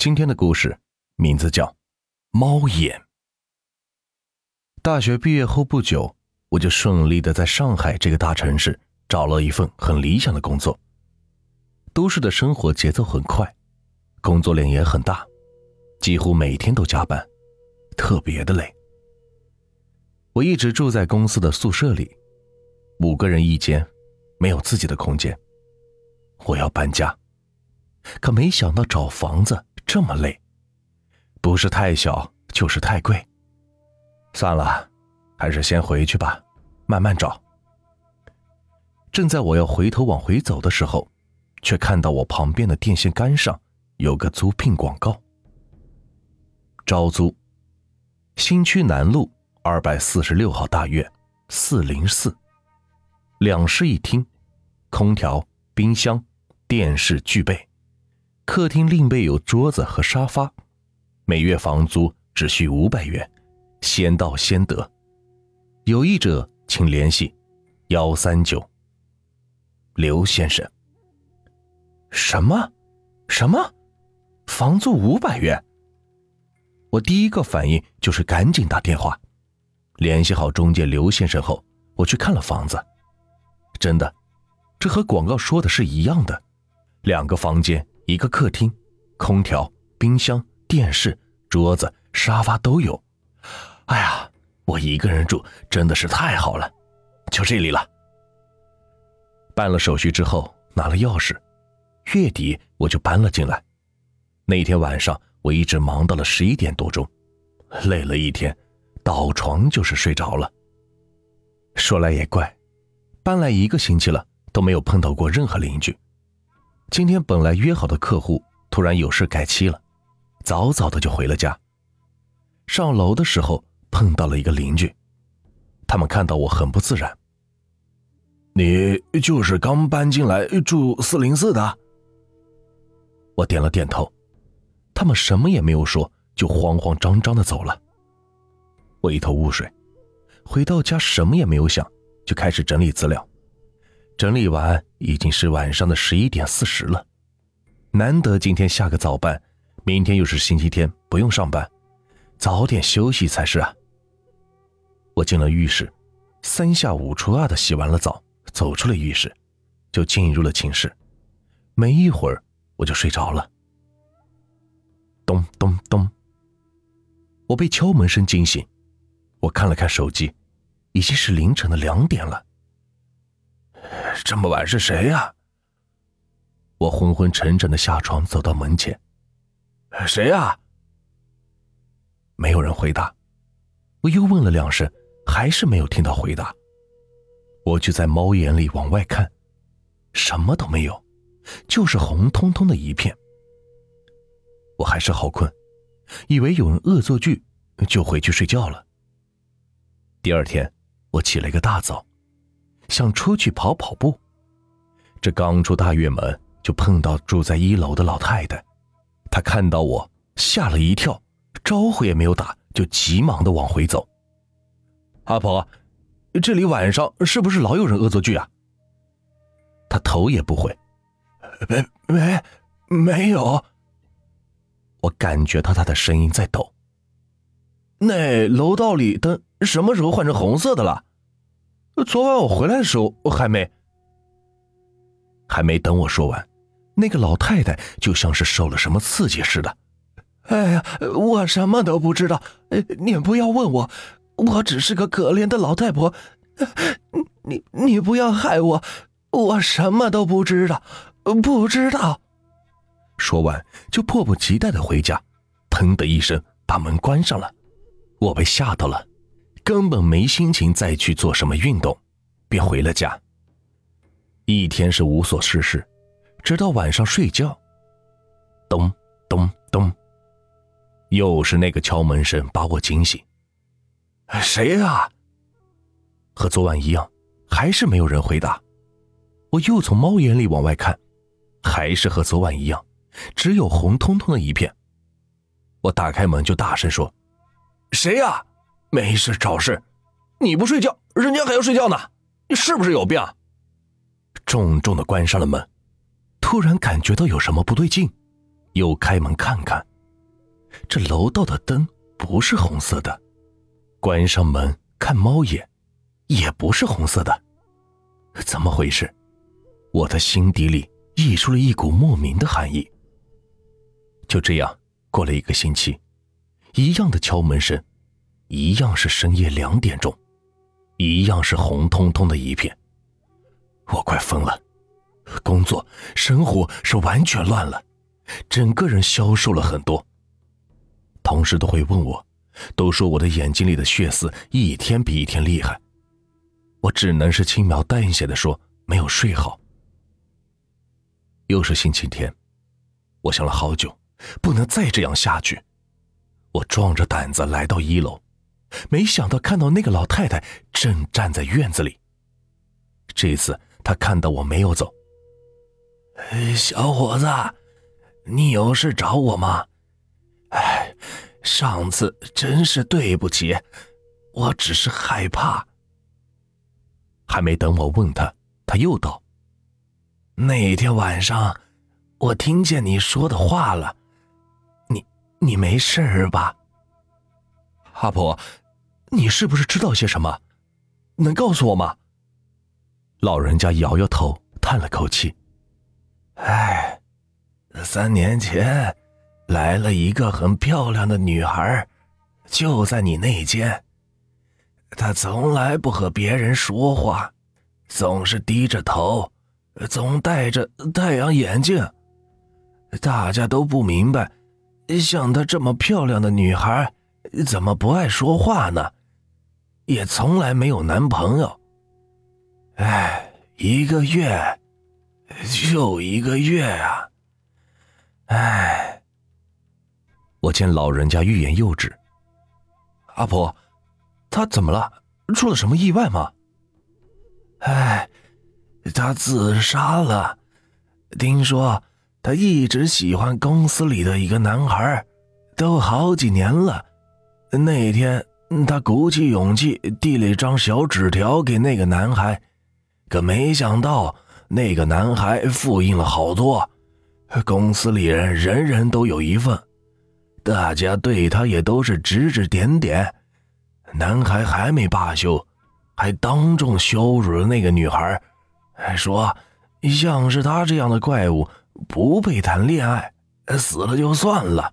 今天的故事名字叫《猫眼》。大学毕业后不久，我就顺利的在上海这个大城市找了一份很理想的工作。都市的生活节奏很快，工作量也很大，几乎每天都加班，特别的累。我一直住在公司的宿舍里，五个人一间，没有自己的空间。我要搬家，可没想到找房子。这么累，不是太小就是太贵。算了，还是先回去吧，慢慢找。正在我要回头往回走的时候，却看到我旁边的电线杆上有个租聘广告：招租，新区南路二百四十六号大院四零四，两室一厅，空调、冰箱、电视具备。客厅另备有桌子和沙发，每月房租只需五百元，先到先得。有意者请联系幺三九。刘先生。什么？什么？房租五百元？我第一个反应就是赶紧打电话，联系好中介刘先生后，我去看了房子。真的，这和广告说的是一样的，两个房间。一个客厅，空调、冰箱、电视、桌子、沙发都有。哎呀，我一个人住真的是太好了，就这里了。办了手续之后，拿了钥匙，月底我就搬了进来。那天晚上我一直忙到了十一点多钟，累了一天，倒床就是睡着了。说来也怪，搬来一个星期了，都没有碰到过任何邻居。今天本来约好的客户突然有事改期了，早早的就回了家。上楼的时候碰到了一个邻居，他们看到我很不自然。你就是刚搬进来住四零四的？我点了点头，他们什么也没有说，就慌慌张张的走了。我一头雾水，回到家什么也没有想，就开始整理资料。整理完已经是晚上的十一点四十了，难得今天下个早班，明天又是星期天，不用上班，早点休息才是啊。我进了浴室，三下五除二的洗完了澡，走出了浴室，就进入了寝室。没一会儿我就睡着了。咚咚咚，我被敲门声惊醒，我看了看手机，已经是凌晨的两点了。这么晚是谁呀？我昏昏沉沉的下床，走到门前。谁呀？没有人回答。我又问了两声，还是没有听到回答。我就在猫眼里往外看，什么都没有，就是红彤彤的一片。我还是好困，以为有人恶作剧，就回去睡觉了。第二天，我起了一个大早。想出去跑跑步，这刚出大院门就碰到住在一楼的老太太，她看到我吓了一跳，招呼也没有打，就急忙的往回走。阿婆，这里晚上是不是老有人恶作剧啊？她头也不回，没没没有。我感觉到她的声音在抖。那楼道里灯什么时候换成红色的了？昨晚我回来的时候还没，还没等我说完，那个老太太就像是受了什么刺激似的。哎呀，我什么都不知道，你不要问我，我只是个可怜的老太婆。你你不要害我，我什么都不知道，不知道。说完就迫不及待的回家，砰的一声把门关上了，我被吓到了。根本没心情再去做什么运动，便回了家。一天是无所事事，直到晚上睡觉，咚咚咚，又是那个敲门声把我惊醒。谁呀？和昨晚一样，还是没有人回答。我又从猫眼里往外看，还是和昨晚一样，只有红彤彤的一片。我打开门就大声说：“谁呀？”没事找事，你不睡觉，人家还要睡觉呢，你是不是有病？重重的关上了门，突然感觉到有什么不对劲，又开门看看，这楼道的灯不是红色的，关上门看猫眼，也不是红色的，怎么回事？我的心底里溢出了一股莫名的寒意。就这样过了一个星期，一样的敲门声，一样是深夜两点钟，一样是红彤彤的一片。我快疯了，工作生活是完全乱了，整个人消瘦了很多。同事都会问我，都说我的眼睛里的血丝一天比一天厉害。我只能是轻描淡写的说没有睡好。又是星期天，我想了好久，不能再这样下去。我壮着胆子来到一楼，没想到看到那个老太太正站在院子里。这次她看到我没有走，小伙子，你有事找我吗？哎，上次真是对不起，我只是害怕。还没等我问他，他又道：“那天晚上，我听见你说的话了，你你没事吧？”阿婆，你是不是知道些什么？能告诉我吗？老人家摇摇头，叹了口气：“哎，三年前。”来了一个很漂亮的女孩，就在你那间。她从来不和别人说话，总是低着头，总戴着太阳眼镜。大家都不明白，像她这么漂亮的女孩，怎么不爱说话呢？也从来没有男朋友。哎，一个月，就一个月啊！哎。我见老人家欲言又止。阿婆，他怎么了？出了什么意外吗？哎，他自杀了。听说他一直喜欢公司里的一个男孩，都好几年了。那天他鼓起勇气递了一张小纸条给那个男孩，可没想到那个男孩复印了好多，公司里人人人都有一份。大家对他也都是指指点点，男孩还没罢休，还当众羞辱了那个女孩，还说像是他这样的怪物不配谈恋爱，死了就算了。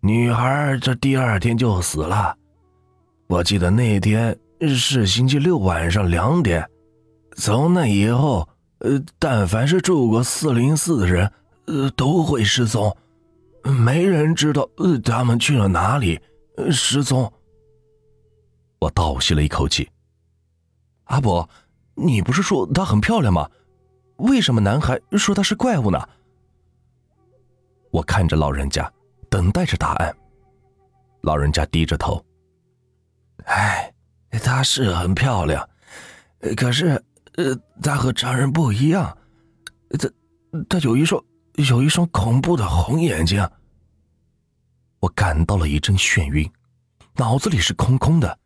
女孩这第二天就死了，我记得那天是星期六晚上两点。从那以后，呃，但凡是住过四零四的人，呃，都会失踪。没人知道他们去了哪里，失踪。我倒吸了一口气。阿伯，你不是说她很漂亮吗？为什么男孩说她是怪物呢？我看着老人家，等待着答案。老人家低着头。哎，她是很漂亮，可是，呃，她和常人不一样，她，她有一双。有一双恐怖的红眼睛，我感到了一阵眩晕，脑子里是空空的。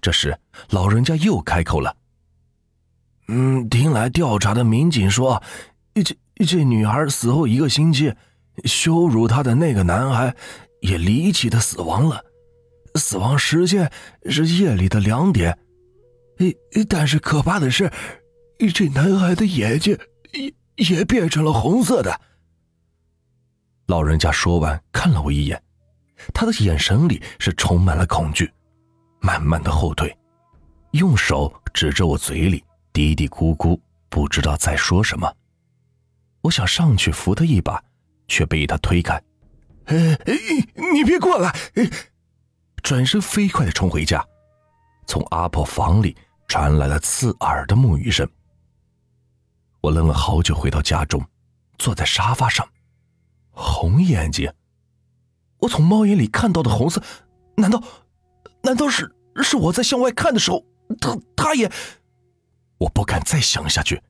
这时，老人家又开口了：“嗯，听来调查的民警说，这这女孩死后一个星期，羞辱她的那个男孩也离奇的死亡了，死亡时间是夜里的两点。但是可怕的是，这男孩的眼睛。”也变成了红色的。老人家说完，看了我一眼，他的眼神里是充满了恐惧，慢慢的后退，用手指着我嘴里，嘀嘀咕咕，不知道在说什么。我想上去扶他一把，却被他推开。哎，你别过来！转身飞快的冲回家，从阿婆房里传来了刺耳的沐浴声。我愣了好久，回到家中，坐在沙发上。红眼睛，我从猫眼里看到的红色，难道，难道是是我在向外看的时候，他他也……我不敢再想下去，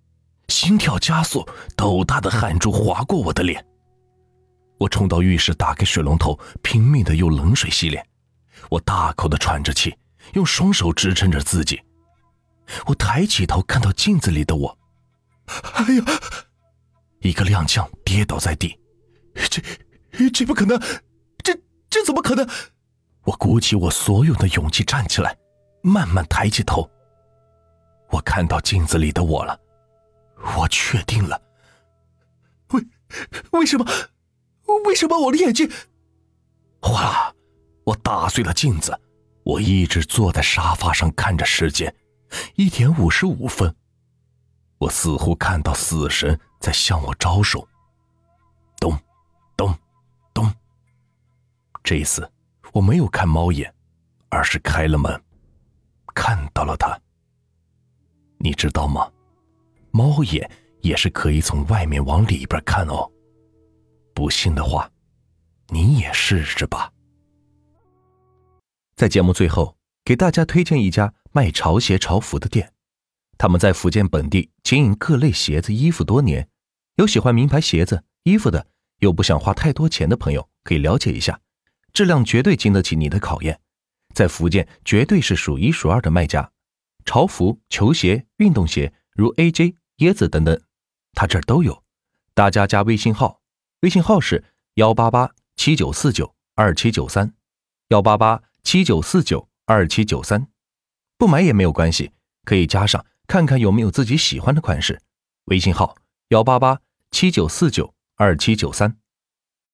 心跳加速，斗大的汗珠划过我的脸。我冲到浴室，打开水龙头，拼命的用冷水洗脸。我大口的喘着气，用双手支撑着自己。我抬起头，看到镜子里的我。哎呀！一个踉跄，跌倒在地。这，这不可能！这，这怎么可能？我鼓起我所有的勇气站起来，慢慢抬起头。我看到镜子里的我了，我确定了。为为什么？为什么我的眼睛？哗啦！我打碎了镜子。我一直坐在沙发上看着时间，一点五十五分。我似乎看到死神在向我招手。咚，咚，咚。这一次我没有看猫眼，而是开了门，看到了他。你知道吗？猫眼也是可以从外面往里边看哦。不信的话，你也试试吧。在节目最后，给大家推荐一家卖潮鞋潮服的店。他们在福建本地经营各类鞋子衣服多年，有喜欢名牌鞋子衣服的，又不想花太多钱的朋友可以了解一下，质量绝对经得起你的考验。在福建绝对是数一数二的卖家，潮服、球鞋、运动鞋如 AJ、椰子等等，他这儿都有。大家加微信号，微信号是幺八八七九四九二七九三，幺八八。七九四九二七九三，不买也没有关系，可以加上看看有没有自己喜欢的款式。微信号幺八八七九四九二七九三。